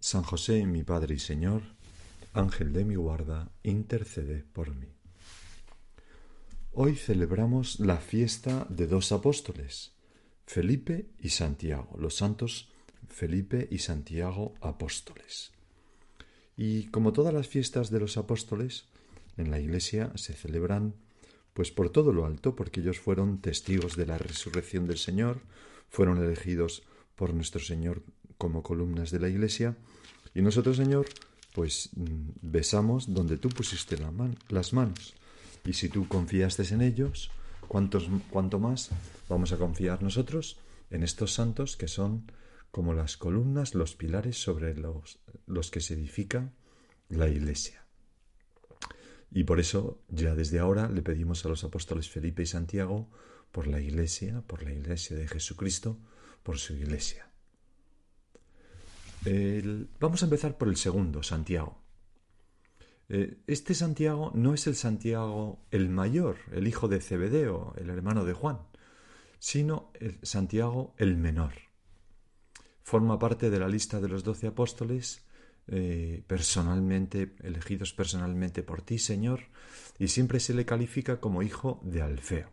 San José, mi Padre y Señor, Ángel de mi guarda, intercede por mí. Hoy celebramos la fiesta de dos apóstoles, Felipe y Santiago, los santos Felipe y Santiago apóstoles. Y como todas las fiestas de los apóstoles, en la Iglesia se celebran pues por todo lo alto, porque ellos fueron testigos de la resurrección del Señor, fueron elegidos por nuestro Señor como columnas de la Iglesia, y nosotros, Señor, pues mm, besamos donde tú pusiste las manos. Y si tú confiaste en ellos, ¿cuántos, ¿cuánto más vamos a confiar nosotros en estos santos que son como las columnas, los pilares sobre los, los que se edifica la Iglesia? Y por eso ya desde ahora le pedimos a los apóstoles Felipe y Santiago por la Iglesia, por la Iglesia de Jesucristo, por su Iglesia. Vamos a empezar por el segundo, Santiago. Eh, este Santiago no es el Santiago el mayor, el hijo de Zebedeo, el hermano de Juan, sino el Santiago el menor. Forma parte de la lista de los doce apóstoles eh, personalmente, elegidos personalmente por ti, Señor, y siempre se le califica como hijo de Alfeo.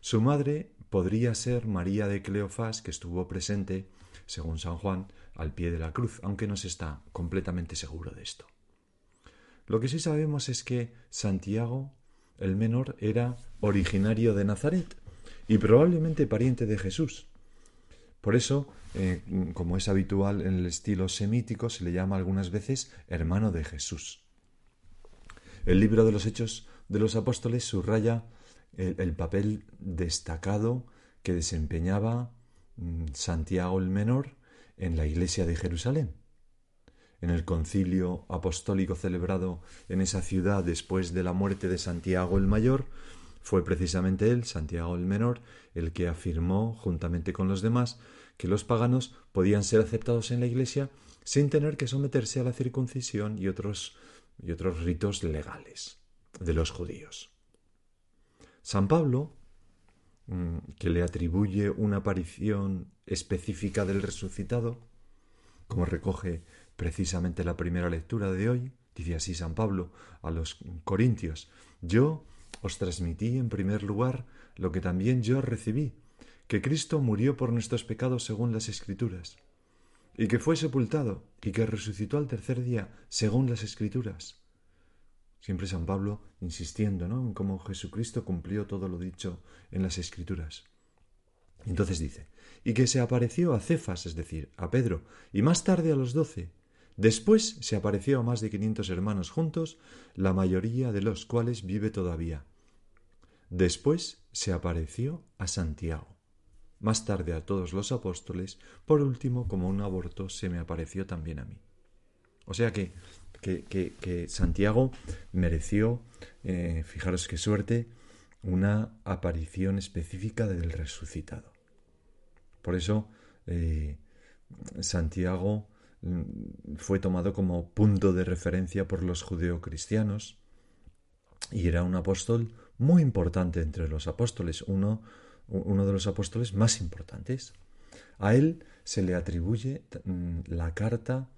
Su madre podría ser María de Cleofás, que estuvo presente, según San Juan, al pie de la cruz, aunque no se está completamente seguro de esto. Lo que sí sabemos es que Santiago, el menor, era originario de Nazaret y probablemente pariente de Jesús. Por eso, eh, como es habitual en el estilo semítico, se le llama algunas veces hermano de Jesús. El libro de los Hechos de los Apóstoles subraya el, papel destacado que desempeñaba mm, Santiago el Menor en la iglesia de Jerusalén. En el concilio apostólico celebrado en esa ciudad después de la muerte de Santiago el Mayor, fue precisamente él, Santiago el Menor, el que afirmó, juntamente con los demás, que los paganos podían ser aceptados en la Iglesia sin tener que someterse a la circuncisión y otros, y otros ritos legales de los judíos. San Pablo, que le atribuye una aparición específica del resucitado, como recoge precisamente la primera lectura de hoy, dice así San Pablo a los Corintios, yo os transmití en primer lugar lo que también yo recibí, que Cristo murió por nuestros pecados según las Escrituras, y que fue sepultado, y que resucitó al tercer día según las Escrituras. Siempre San Pablo insistiendo ¿no? en cómo Jesucristo cumplió todo lo dicho en las Escrituras. Entonces dice, y que se apareció a Cefas, es decir, a Pedro, y más tarde a los doce. Después se apareció a más de quinientos hermanos juntos, la mayoría de los cuales vive todavía. Después se apareció a Santiago más tarde a todos los apóstoles, por último, como un aborto, se me apareció también a mí. O sea que, que, Santiago mereció, eh, fijaros qué suerte, una aparición específica del resucitado. Por eso, eh, Santiago mm, fue tomado como punto de referencia por los judeocristianos y era un apóstol muy importante entre los apóstoles, uno, uno de los apóstoles más importantes. A él se le atribuye mm, la carta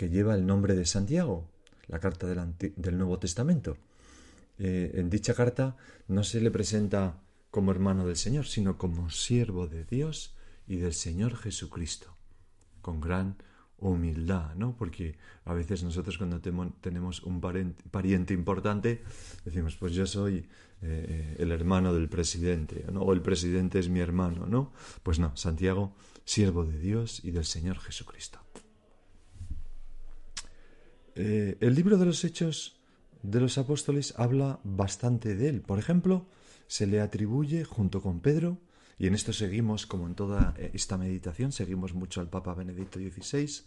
que lleva el nombre de Santiago, la carta del, Nuevo Testamento. Eh, en dicha carta no se le presenta como hermano del Señor, sino como siervo de Dios y del Señor Jesucristo, con gran humildad, ¿no? Porque a veces nosotros cuando tenemos un pariente importante decimos, pues yo soy eh, eh, el hermano del presidente, ¿no? O el presidente es mi hermano, ¿no? Pues no, Santiago, siervo de Dios y del Señor Jesucristo. Eh, el libro de los Hechos de los Apóstoles habla bastante de él. Por ejemplo, se le atribuye, junto con Pedro, y en esto seguimos, como en toda eh, esta meditación, seguimos mucho al Papa Benedicto XVI,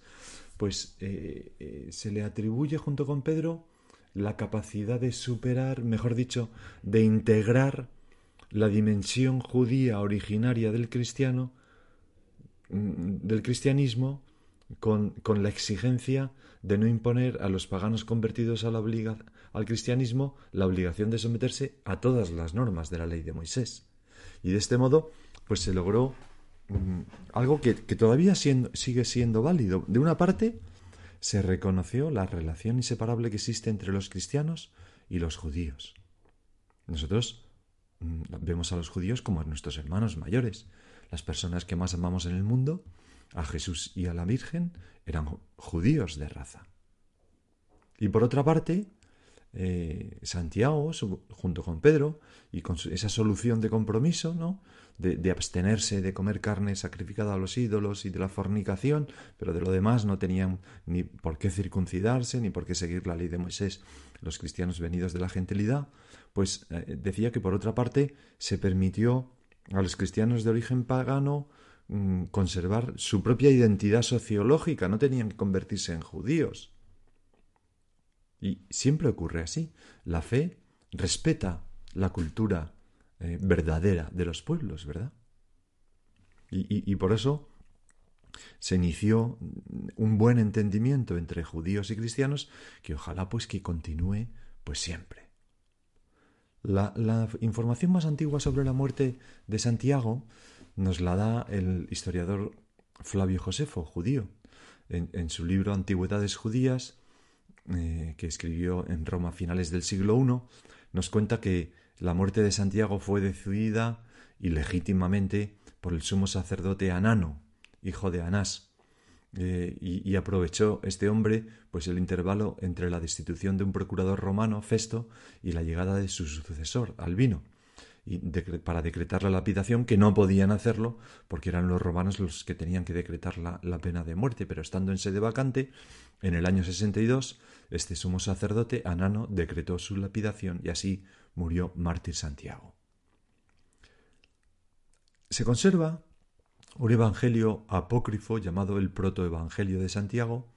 pues eh, se le atribuye, junto con Pedro, la capacidad de superar, mejor dicho, de integrar la dimensión judía originaria del cristiano, mm, del cristianismo, con, la exigencia de no imponer a los paganos convertidos al cristianismo la obligación de someterse a todas las normas de la ley de Moisés. Y de este modo, pues se logró mm, algo que, todavía sigue siendo válido. De una parte, se reconoció la relación inseparable que existe entre los cristianos y los judíos. Nosotros mm, vemos a los judíos como a nuestros hermanos mayores, las personas que más amamos en el mundo a Jesús y a la Virgen eran judíos de raza. Y por otra parte, eh, Santiago, junto con Pedro, y con esa solución de compromiso, ¿no? De, abstenerse de comer carne sacrificada a los ídolos y de la fornicación, pero de lo demás no tenían ni por qué circuncidarse, ni por qué seguir la ley de Moisés, los cristianos venidos de la gentilidad, pues eh, decía que por otra parte se permitió a los cristianos de origen pagano conservar su propia identidad sociológica, no tenían que convertirse en judíos. Y siempre ocurre así. La fe respeta la cultura eh, verdadera de los pueblos, ¿verdad? Y, y, por eso se inició un buen entendimiento entre judíos y cristianos que ojalá pues que continúe pues siempre. La, la información más antigua sobre la muerte de Santiago nos la da el historiador Flavio Josefo, judío, en, su libro Antigüedades Judías, eh, que escribió en Roma a finales del siglo I, nos cuenta que la muerte de Santiago fue decidida ilegítimamente por el sumo sacerdote Anano, hijo de Anás, eh, y, y, aprovechó este hombre pues el intervalo entre la destitución de un procurador romano, Festo, y la llegada de su sucesor, Albino para decretar la lapidación, que no podían hacerlo porque eran los romanos los que tenían que decretar la, pena de muerte, pero estando en sede vacante, en el año 62, este sumo sacerdote, Anano, decretó su lapidación y así murió mártir Santiago. Se conserva un evangelio apócrifo llamado el protoevangelio de Santiago,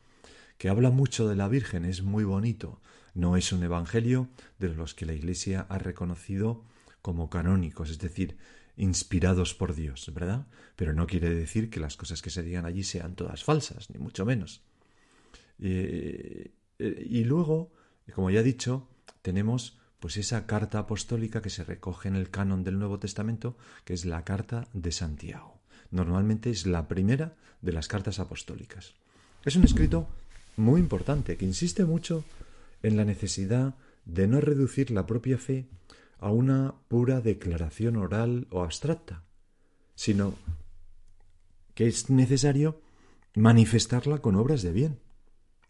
que habla mucho de la Virgen, es muy bonito. No es un evangelio de los que la Iglesia ha reconocido como canónicos, es decir, inspirados por Dios, ¿verdad? Pero no quiere decir que las cosas que se digan allí sean todas falsas, ni mucho menos. Eh, eh, y luego, como ya he dicho, tenemos pues esa carta apostólica que se recoge en el canon del Nuevo Testamento, que es la carta de Santiago. Normalmente es la primera de las cartas apostólicas. Es un escrito muy importante que insiste mucho en la necesidad de no reducir la propia fe a una pura declaración oral o abstracta, sino que es necesario manifestarla con obras de bien.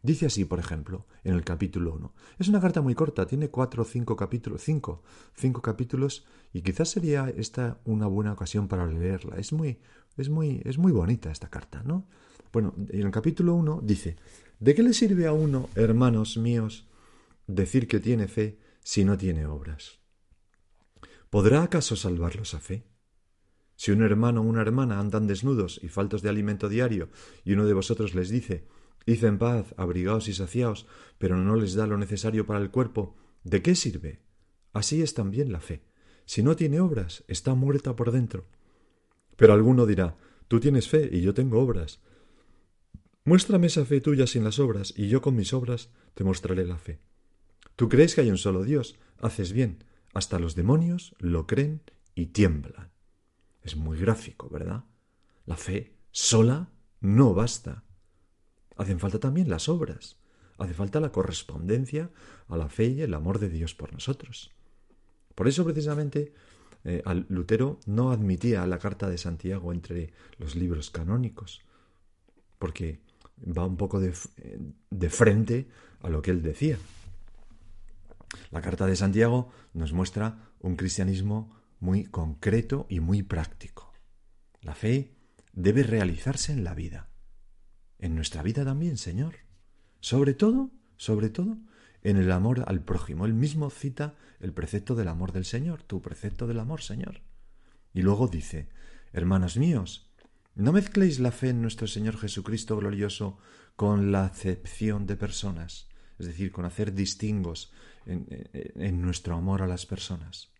Dice así, por ejemplo, en el capítulo 1. Es una carta muy corta, tiene cuatro o cinco capítulos, cinco, cinco capítulos, y quizás sería esta una buena ocasión para leerla. Es muy, es muy, es muy bonita esta carta, ¿no? Bueno, en el capítulo 1 dice, ¿de qué le sirve a uno, hermanos míos, decir que tiene fe si no tiene obras? ¿Podrá acaso salvarlos a fe? Si un hermano o una hermana andan desnudos y faltos de alimento diario, y uno de vosotros les dice Id en paz, abrigaos y saciaos, pero no les da lo necesario para el cuerpo, ¿de qué sirve? Así es también la fe. Si no tiene obras, está muerta por dentro. Pero alguno dirá Tú tienes fe y yo tengo obras. Muéstrame esa fe tuya sin las obras, y yo con mis obras te mostraré la fe. Tú crees que hay un solo Dios, haces bien, hasta los demonios lo creen y tiemblan. Es muy gráfico, ¿verdad? La fe sola no basta. Hacen falta también las obras, hace falta la correspondencia a la fe y el amor de Dios por nosotros. Por eso precisamente eh, Lutero no admitía la carta de Santiago entre los libros canónicos, porque va un poco de, de frente a lo que él decía. La carta de Santiago nos muestra un cristianismo muy concreto y muy práctico. La fe debe realizarse en la vida, en nuestra vida también, Señor. Sobre todo, sobre todo, en el amor al prójimo. Él mismo cita el precepto del amor del Señor, tu precepto del amor, Señor. Y luego dice, hermanos míos, no mezcléis la fe en nuestro Señor Jesucristo glorioso con la acepción de personas, es decir, con hacer distingos en, nuestro amor a las personas.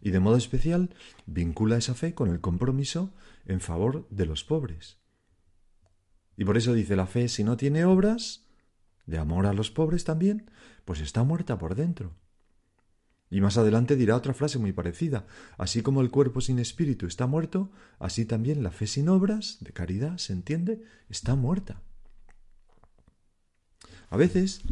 Y de modo especial vincula esa fe con el compromiso en favor de los pobres. Y por eso dice la fe, si no tiene obras, de amor a los pobres también, pues está muerta por dentro. Y más adelante dirá otra frase muy parecida, así como el cuerpo sin espíritu está muerto, así también la fe sin obras, de caridad, ¿se entiende?, está muerta. A veces,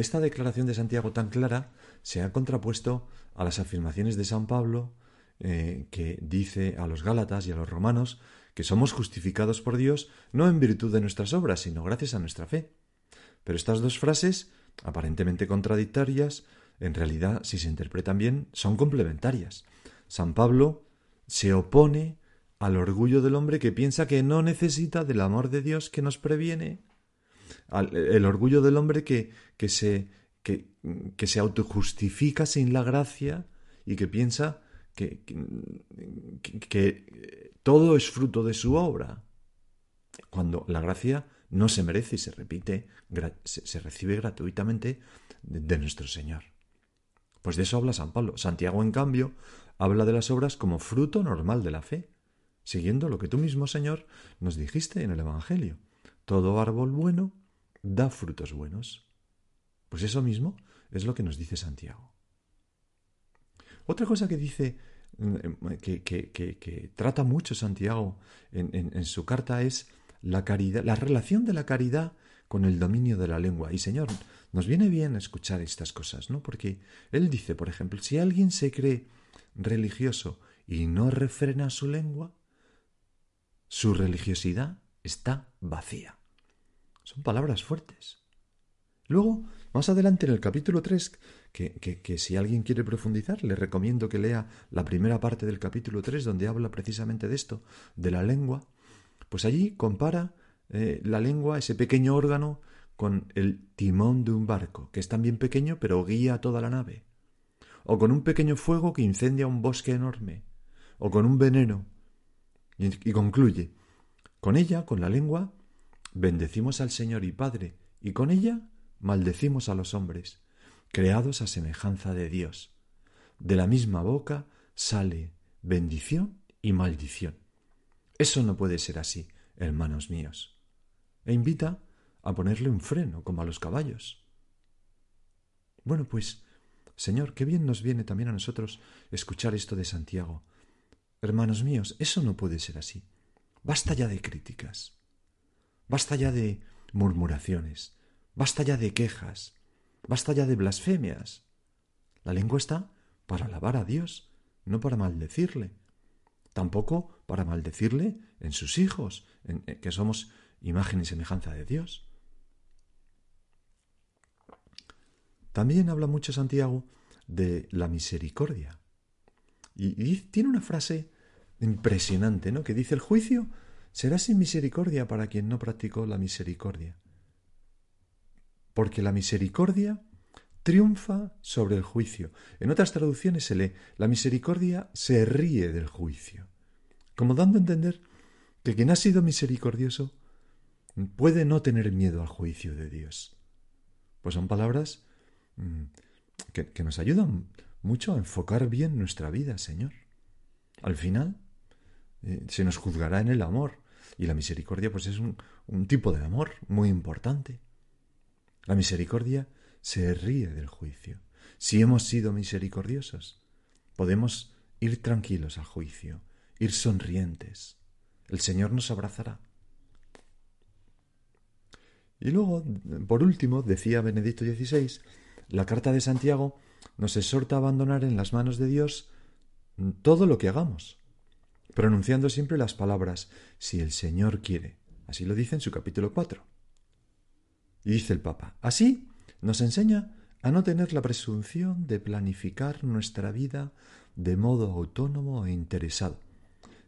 esta declaración de Santiago tan clara se ha contrapuesto a las afirmaciones de San Pablo, eh, que dice a los Gálatas y a los romanos que somos justificados por Dios no en virtud de nuestras obras, sino gracias a nuestra fe. Pero estas dos frases, aparentemente contradictorias, en realidad, si se interpretan bien, son complementarias. San Pablo se opone al orgullo del hombre que piensa que no necesita del amor de Dios que nos previene, el orgullo del hombre que, que, se, que, se autojustifica sin la gracia y que piensa que, que, todo es fruto de su obra, cuando la gracia no se merece y se repite, se recibe gratuitamente de nuestro Señor. Pues de eso habla San Pablo. Santiago, en cambio, habla de las obras como fruto normal de la fe, siguiendo lo que tú mismo, Señor, nos dijiste en el Evangelio. Todo árbol bueno da frutos buenos. Pues eso mismo es lo que nos dice Santiago. Otra cosa que dice, mm, que, que, trata mucho Santiago en su carta es la caridad, la relación de la caridad con el dominio de la lengua. Y Señor, nos viene bien escuchar estas cosas, ¿no? Porque Él dice, por ejemplo, si alguien se cree religioso y no refrena su lengua, su religiosidad está vacía. Son palabras fuertes. Luego, más adelante en el capítulo 3, que, que, que, si alguien quiere profundizar, le recomiendo que lea la primera parte del capítulo 3, donde habla precisamente de esto, de la lengua, pues allí compara eh, la lengua, ese pequeño órgano, con el timón de un barco, que es también pequeño pero guía toda la nave, o con un pequeño fuego que incendia un bosque enorme, o con un veneno. Y, concluye, con ella, con la lengua, bendecimos al Señor y Padre, y con ella maldecimos a los hombres, creados a semejanza de Dios. De la misma boca sale bendición y maldición. Eso no puede ser así, hermanos míos. E invita a ponerle un freno, como a los caballos. Bueno, pues, Señor, qué bien nos viene también a nosotros escuchar esto de Santiago. Hermanos míos, eso no puede ser así. Basta ya de críticas. Basta ya de murmuraciones. Basta ya de quejas. Basta ya de blasfemias. La lengua está para alabar a Dios, no para maldecirle tampoco para maldecirle en sus hijos, en, que somos imagen y semejanza de Dios. También habla mucho Santiago de la misericordia. Y, tiene una frase impresionante, ¿no? Que dice el juicio será sin misericordia para quien no practicó la misericordia. Porque la misericordia triunfa sobre el juicio. En otras traducciones se lee, la misericordia se ríe del juicio, como dando a entender que quien ha sido misericordioso puede no tener miedo al juicio de Dios. Pues son palabras mm, que, nos ayudan mucho a enfocar bien nuestra vida, Señor. Al final, eh, se nos juzgará en el amor. Y la misericordia pues es un, un tipo de amor muy importante. La misericordia se ríe del juicio. Si hemos sido misericordiosos, podemos ir tranquilos al juicio, ir sonrientes. El Señor nos abrazará. Y luego, por último, decía Benedicto XVI, la carta de Santiago nos exhorta a abandonar en las manos de Dios todo lo que hagamos, pronunciando siempre las palabras si el Señor quiere. Así lo dice en su capítulo 4. Y dice el Papa, así nos enseña a no tener la presunción de planificar nuestra vida de modo autónomo e interesado,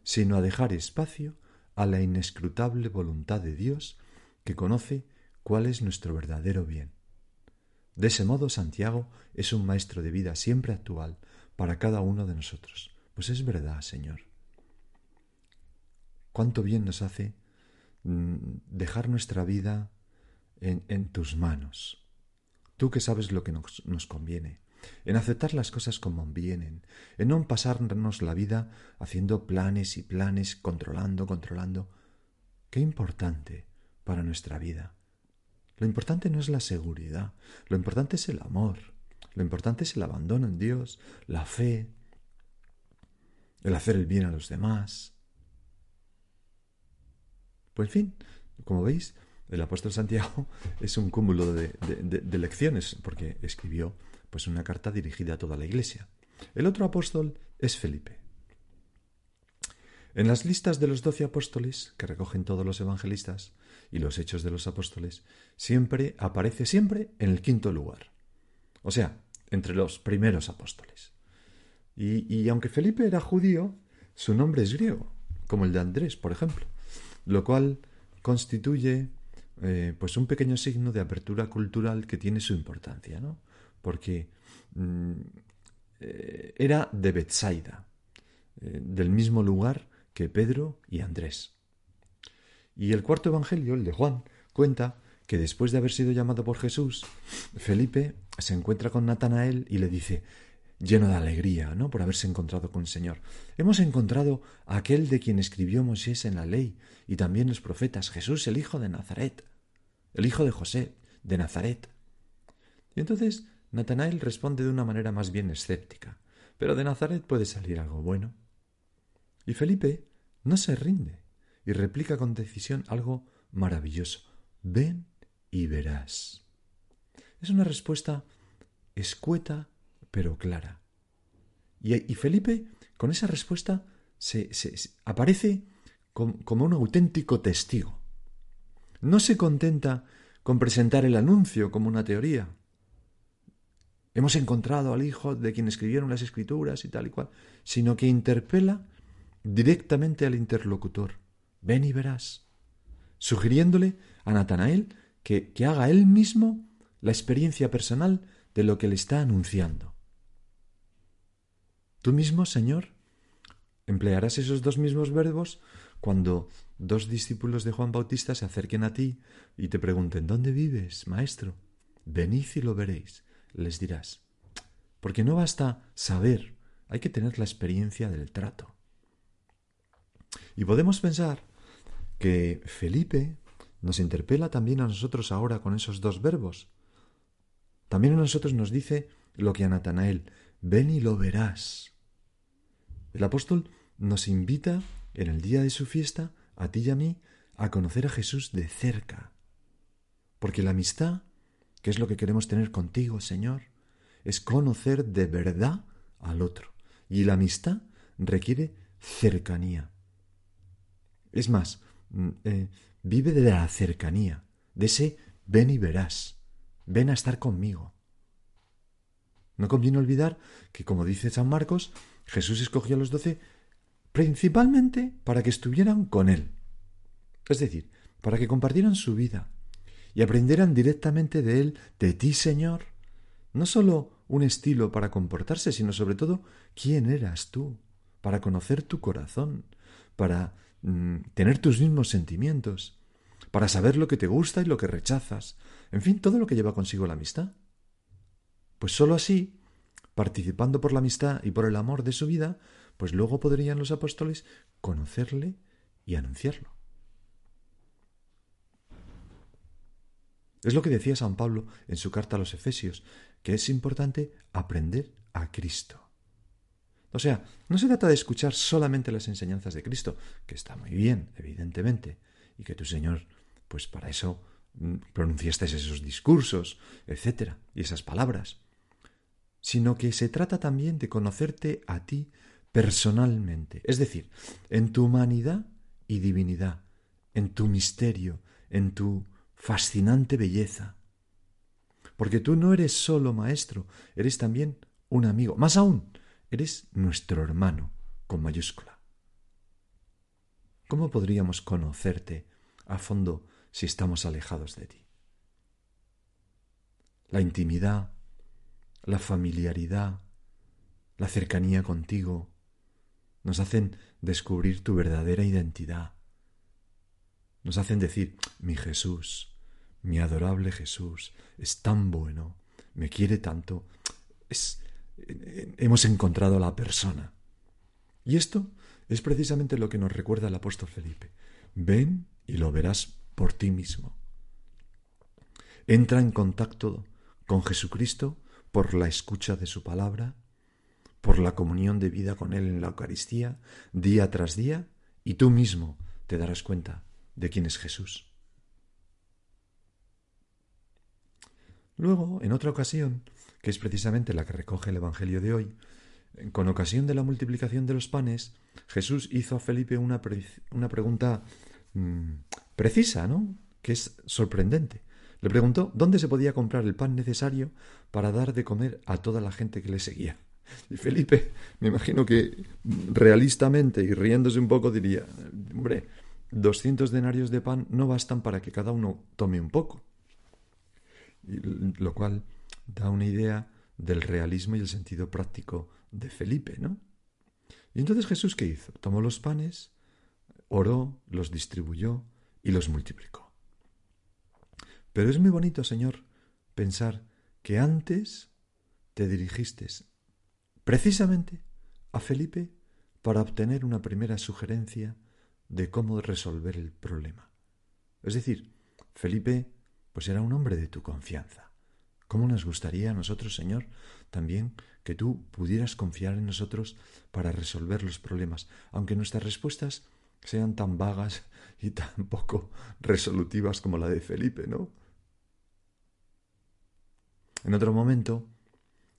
sino a dejar espacio a la inescrutable voluntad de Dios que conoce cuál es nuestro verdadero bien. De ese modo, Santiago es un maestro de vida siempre actual para cada uno de nosotros. Pues es verdad, Señor. Cuánto bien nos hace mm, dejar nuestra vida en, tus manos. Tú que sabes lo que nos, nos conviene, en aceptar las cosas como vienen, en no pasarnos la vida haciendo planes y planes, controlando, controlando. Qué importante para nuestra vida lo importante no es la seguridad, lo importante es el amor, lo importante es el abandono en Dios, la fe, el hacer el bien a los demás. Pues en fin, como veis, el apóstol Santiago es un cúmulo de, lecciones, porque escribió pues una carta dirigida a toda la iglesia. El otro apóstol es Felipe. En las listas de los doce apóstoles, que recogen todos los evangelistas, y los hechos de los apóstoles, siempre aparece siempre en el quinto lugar. O sea, entre los primeros apóstoles. Y, aunque Felipe era judío, su nombre es griego, como el de Andrés, por ejemplo, lo cual constituye eh, pues un pequeño signo de apertura cultural que tiene su importancia, ¿no? Porque mm, eh, era de Bethsaida, eh, del mismo lugar que Pedro y Andrés. Y el cuarto Evangelio, el de Juan, cuenta que después de haber sido llamado por Jesús, Felipe se encuentra con Natanael y le dice, lleno de alegría, ¿no? Por haberse encontrado con el Señor. Hemos encontrado a aquel de quien escribió Moisés en la ley y también los profetas, Jesús, el hijo de Nazaret, el hijo de José, de Nazaret. Y entonces Natanael responde de una manera más bien escéptica, pero de Nazaret puede salir algo bueno. Y Felipe no se rinde y replica con decisión algo maravilloso. Ven y verás. Es una respuesta escueta pero clara. Y, Felipe, con esa respuesta, se, aparece como un auténtico testigo. No se contenta con presentar el anuncio como una teoría. Hemos encontrado al hijo de quien escribieron las escrituras y tal y cual, sino que interpela directamente al interlocutor ven y verás, sugiriéndole a Natanael que, que haga él mismo la experiencia personal de lo que le está anunciando. Tú mismo, Señor, emplearás esos dos mismos verbos cuando dos discípulos de Juan Bautista se acerquen a ti y te pregunten ¿Dónde vives, maestro? Venid y lo veréis, les dirás. Porque no basta saber, hay que tener la experiencia del trato. Y podemos pensar que Felipe nos interpela también a nosotros ahora con esos dos verbos. También a nosotros nos dice lo que a Natanael, ven y lo verás. El apóstol nos invita en el día de su fiesta, a ti y a mí, a conocer a Jesús de cerca. Porque la amistad, que es lo que queremos tener contigo, Señor, es conocer de verdad al otro. Y la amistad requiere cercanía. Es más, Mm, eh, vive de la cercanía, de ese ven y verás, ven a estar conmigo. No conviene olvidar que, como dice San Marcos, Jesús escogió a los doce principalmente para que estuvieran con Él. Es decir, para que compartieran su vida y aprendieran directamente de Él, de ti, Señor, no sólo un estilo para comportarse, sino sobre todo quién eras tú, para conocer tu corazón, para Mm, tener tus mismos sentimientos, para saber lo que te gusta y lo que rechazas, en fin, todo lo que lleva consigo la amistad. Pues sólo así, participando por la amistad y por el amor de su vida, pues luego podrían los apóstoles conocerle y anunciarlo. Es lo que decía San Pablo en su carta a los Efesios, que es importante aprender a Cristo. O sea, no se trata de escuchar solamente las enseñanzas de Cristo, que está muy bien, evidentemente, y que tu Señor, pues para eso mm, pronunciaste esos discursos, etcétera, y esas palabras sino que se trata también de conocerte a ti personalmente, es decir, en tu humanidad y divinidad, en tu misterio, en tu fascinante belleza. Porque tú no eres solo maestro, eres también un amigo. Más aún, eres nuestro hermano, con mayúscula. ¿Cómo podríamos conocerte a fondo si estamos alejados de ti? La intimidad, la familiaridad, la cercanía contigo, nos hacen descubrir tu verdadera identidad. Nos hacen decir, mi Jesús, mi adorable Jesús, es tan bueno, me quiere tanto, es, hemos encontrado a la persona. Y esto es precisamente lo que nos recuerda el apóstol Felipe. Ven y lo verás por ti mismo. Entra en contacto con Jesucristo por la escucha de su palabra, por la comunión de vida con Él en la Eucaristía, día tras día, y tú mismo te darás cuenta de quién es Jesús. Luego, en otra ocasión, que es precisamente la que recoge el Evangelio de hoy, con ocasión de la multiplicación de los panes, Jesús hizo a Felipe una, una pregunta mm, precisa, ¿no? Que es sorprendente. Le preguntó dónde se podía comprar el pan necesario para dar de comer a toda la gente que le seguía. Y Felipe, me imagino que realistamente y riéndose un poco diría, hombre, doscientos denarios de pan no bastan para que cada uno tome un poco. lo cual da una idea del realismo y el sentido práctico de Felipe, ¿no? Y entonces Jesús qué hizo? Tomó los panes, oró, los distribuyó y los multiplicó. Pero es muy bonito, Señor, pensar que antes te dirigiste precisamente a Felipe para obtener una primera sugerencia de cómo resolver el problema. Es decir, Felipe pues era un hombre de tu confianza. ¿Cómo nos gustaría a nosotros, Señor, también que tú pudieras confiar en nosotros para resolver los problemas, aunque nuestras respuestas sean tan vagas y tan poco resolutivas como la de Felipe, ¿no? En otro momento,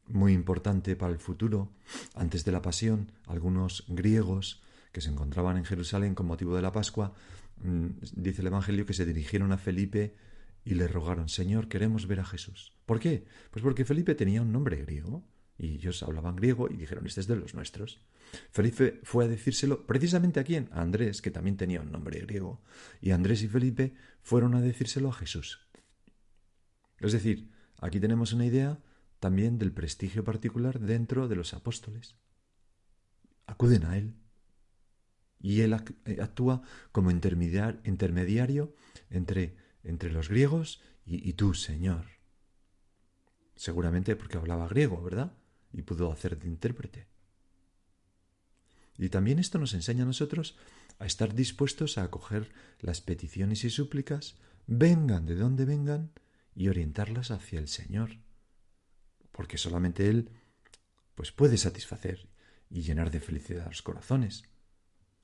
muy importante para el futuro, antes de la pasión, algunos griegos que se encontraban en Jerusalén con motivo de la Pascua, mm, dice el Evangelio que se dirigieron a Felipe y le rogaron, Señor, queremos ver a Jesús. ¿Por qué? Pues porque Felipe tenía un nombre griego y ellos hablaban griego y dijeron, este es de los nuestros. Felipe fue a decírselo precisamente a quién? A Andrés, que también tenía un nombre griego. Y Andrés y Felipe fueron a decírselo a Jesús. Es decir, aquí tenemos una idea también del prestigio particular dentro de los apóstoles. Acuden a Él. Y Él eh, actúa como intermediario entre, entre los griegos y, y tú, Señor. Seguramente porque hablaba griego, ¿verdad? Y pudo hacer de intérprete. Y también esto nos enseña a nosotros a estar dispuestos a acoger las peticiones y súplicas, vengan de donde vengan, y orientarlas hacia el Señor porque solamente Él pues puede satisfacer y llenar de felicidad los corazones.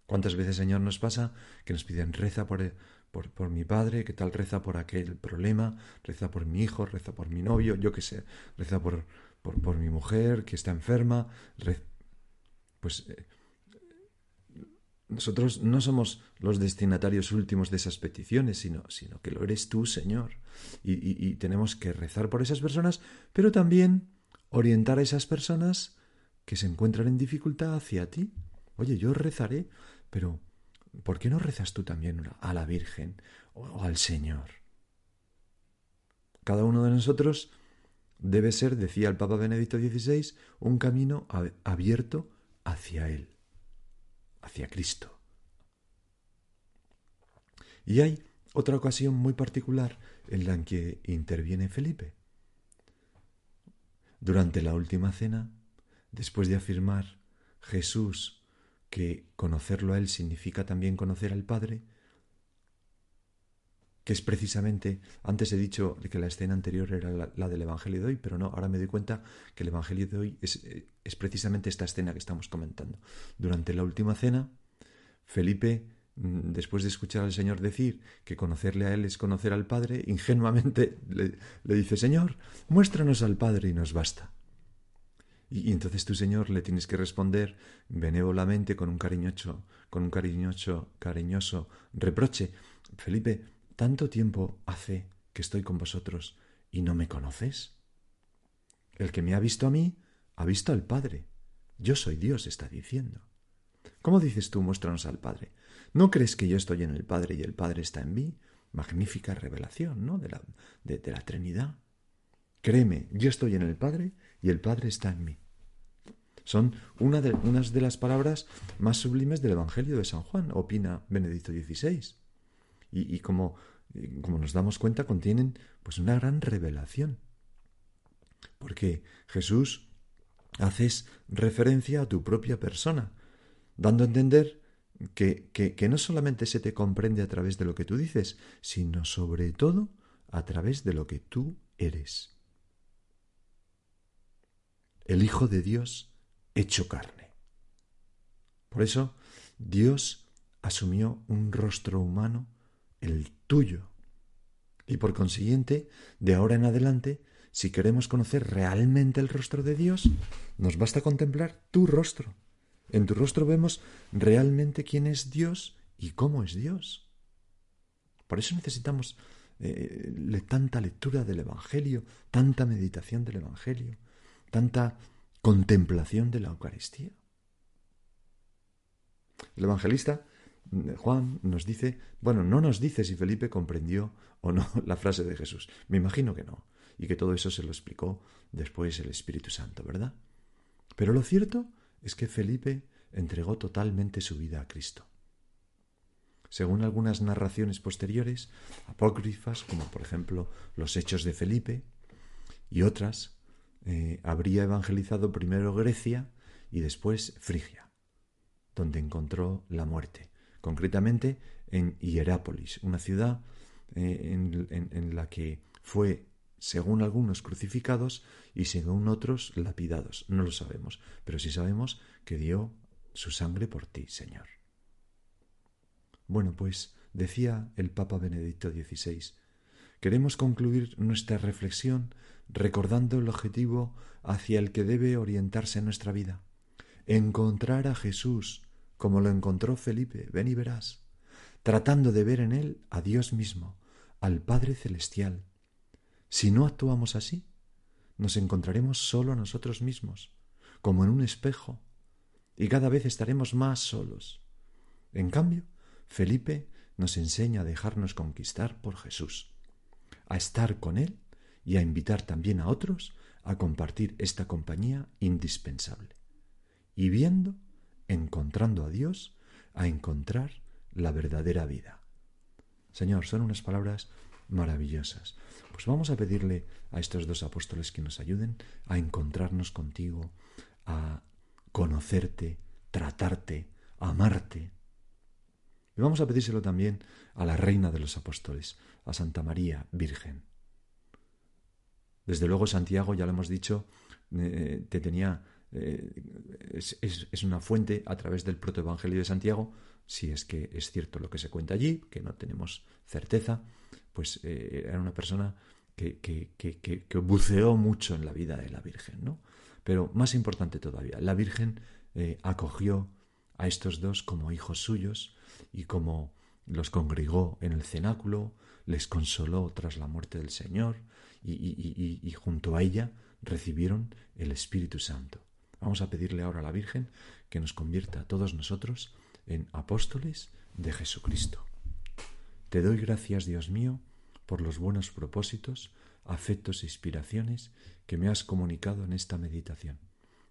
¿Cuántas veces, Señor, nos pasa que nos piden reza por, mi padre, que tal reza por aquel problema, reza por mi hijo, reza por mi novio, yo qué sé, reza por, por, por, mi mujer que está enferma? Pues eh, nosotros no somos los destinatarios últimos de esas peticiones, sino, sino que lo eres tú, Señor. Y, tenemos que rezar por esas personas, pero también orientar a esas personas que se encuentran en dificultad hacia ti. Oye, yo rezaré, pero ¿por qué no rezas tú también a la Virgen o al Señor? Cada uno de nosotros debe ser, decía el Papa Benedicto XVI, un camino abierto hacia Él hacia Cristo. Y hay otra ocasión muy particular en la que interviene Felipe. Durante la última cena, después de afirmar Jesús que conocerlo a Él significa también conocer al Padre, que es precisamente, antes he dicho que la escena anterior era la, del Evangelio de hoy, pero no, ahora me doy cuenta que el Evangelio de hoy es, es precisamente esta escena que estamos comentando. Durante la última cena, Felipe, mm, después de escuchar al Señor decir que conocerle a Él es conocer al Padre, ingenuamente le, dice, Señor, muéstranos al Padre y nos basta. Y, entonces tú, Señor, le tienes que responder benévolamente con un cariñoso, con un cariñoso, cariñoso reproche. Felipe, ¿Tanto tiempo hace que estoy con vosotros y no me conoces? El que me ha visto a mí, ha visto al Padre. Yo soy Dios, está diciendo. ¿Cómo dices tú, muéstranos al Padre? ¿No crees que yo estoy en el Padre y el Padre está en mí? Magnífica revelación, ¿no? De la, de, la Trinidad. Créeme, yo estoy en el Padre y el Padre está en mí. Son una de, unas de las palabras más sublimes del Evangelio de San Juan, opina Benedicto XVI. Y, y como como nos damos cuenta, contienen pues una gran revelación. Porque Jesús haces referencia a tu propia persona, dando a entender que, que, no solamente se te comprende a través de lo que tú dices, sino sobre todo a través de lo que tú eres. El Hijo de Dios hecho carne. Por eso Dios asumió un rostro humano el tuyo. Y por consiguiente, de ahora en adelante, si queremos conocer realmente el rostro de Dios, nos basta contemplar tu rostro. En tu rostro vemos realmente quién es Dios y cómo es Dios. Por eso necesitamos eh, tanta lectura del Evangelio, tanta meditación del Evangelio, tanta contemplación de la Eucaristía. El evangelista Juan nos dice, bueno, no nos dice si Felipe comprendió o no la frase de Jesús. Me imagino que no, y que todo eso se lo explicó después el Espíritu Santo, ¿verdad? Pero lo cierto es que Felipe entregó totalmente su vida a Cristo. Según algunas narraciones posteriores, apócrifas, como por ejemplo los Hechos de Felipe, y otras, eh, habría evangelizado primero Grecia y después Frigia, donde encontró la muerte concretamente en Hierápolis, una ciudad eh, en, la que fue, según algunos, crucificados y según otros, lapidados. No lo sabemos, pero sí sabemos que dio su sangre por ti, Señor. Bueno, pues decía el Papa Benedicto XVI, queremos concluir nuestra reflexión recordando el objetivo hacia el que debe orientarse nuestra vida, encontrar a Jesús, como lo encontró Felipe, ven y verás, tratando de ver en él a Dios mismo, al Padre Celestial. Si no actuamos así, nos encontraremos solo a nosotros mismos, como en un espejo, y cada vez estaremos más solos. En cambio, Felipe nos enseña a dejarnos conquistar por Jesús, a estar con Él y a invitar también a otros a compartir esta compañía indispensable. Y viendo encontrando a Dios, a encontrar la verdadera vida. Señor, son unas palabras maravillosas. Pues vamos a pedirle a estos dos apóstoles que nos ayuden a encontrarnos contigo, a conocerte, tratarte, amarte. Y vamos a pedírselo también a la Reina de los Apóstoles, a Santa María Virgen. Desde luego Santiago, ya lo hemos dicho, eh, te tenía eh, es, una fuente a través del protoevangelio de Santiago, si es que es cierto lo que se cuenta allí, que no tenemos certeza, pues eh, era una persona que, que, buceó mucho en la vida de la Virgen, ¿no? Pero más importante todavía, la Virgen eh, acogió a estos dos como hijos suyos y como los congregó en el cenáculo, les consoló tras la muerte del Señor y junto a ella recibieron el Espíritu Santo. Vamos a pedirle ahora a la Virgen que nos convierta a todos nosotros en apóstoles de Jesucristo. Te doy gracias, Dios mío, por los buenos propósitos, afectos e inspiraciones que me has comunicado en esta meditación.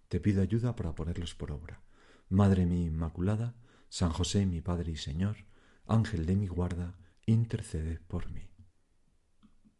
Te pido ayuda para ponerlos por obra. Madre mía Inmaculada, San José mi Padre y Señor, Ángel de mi guarda, intercede por mí.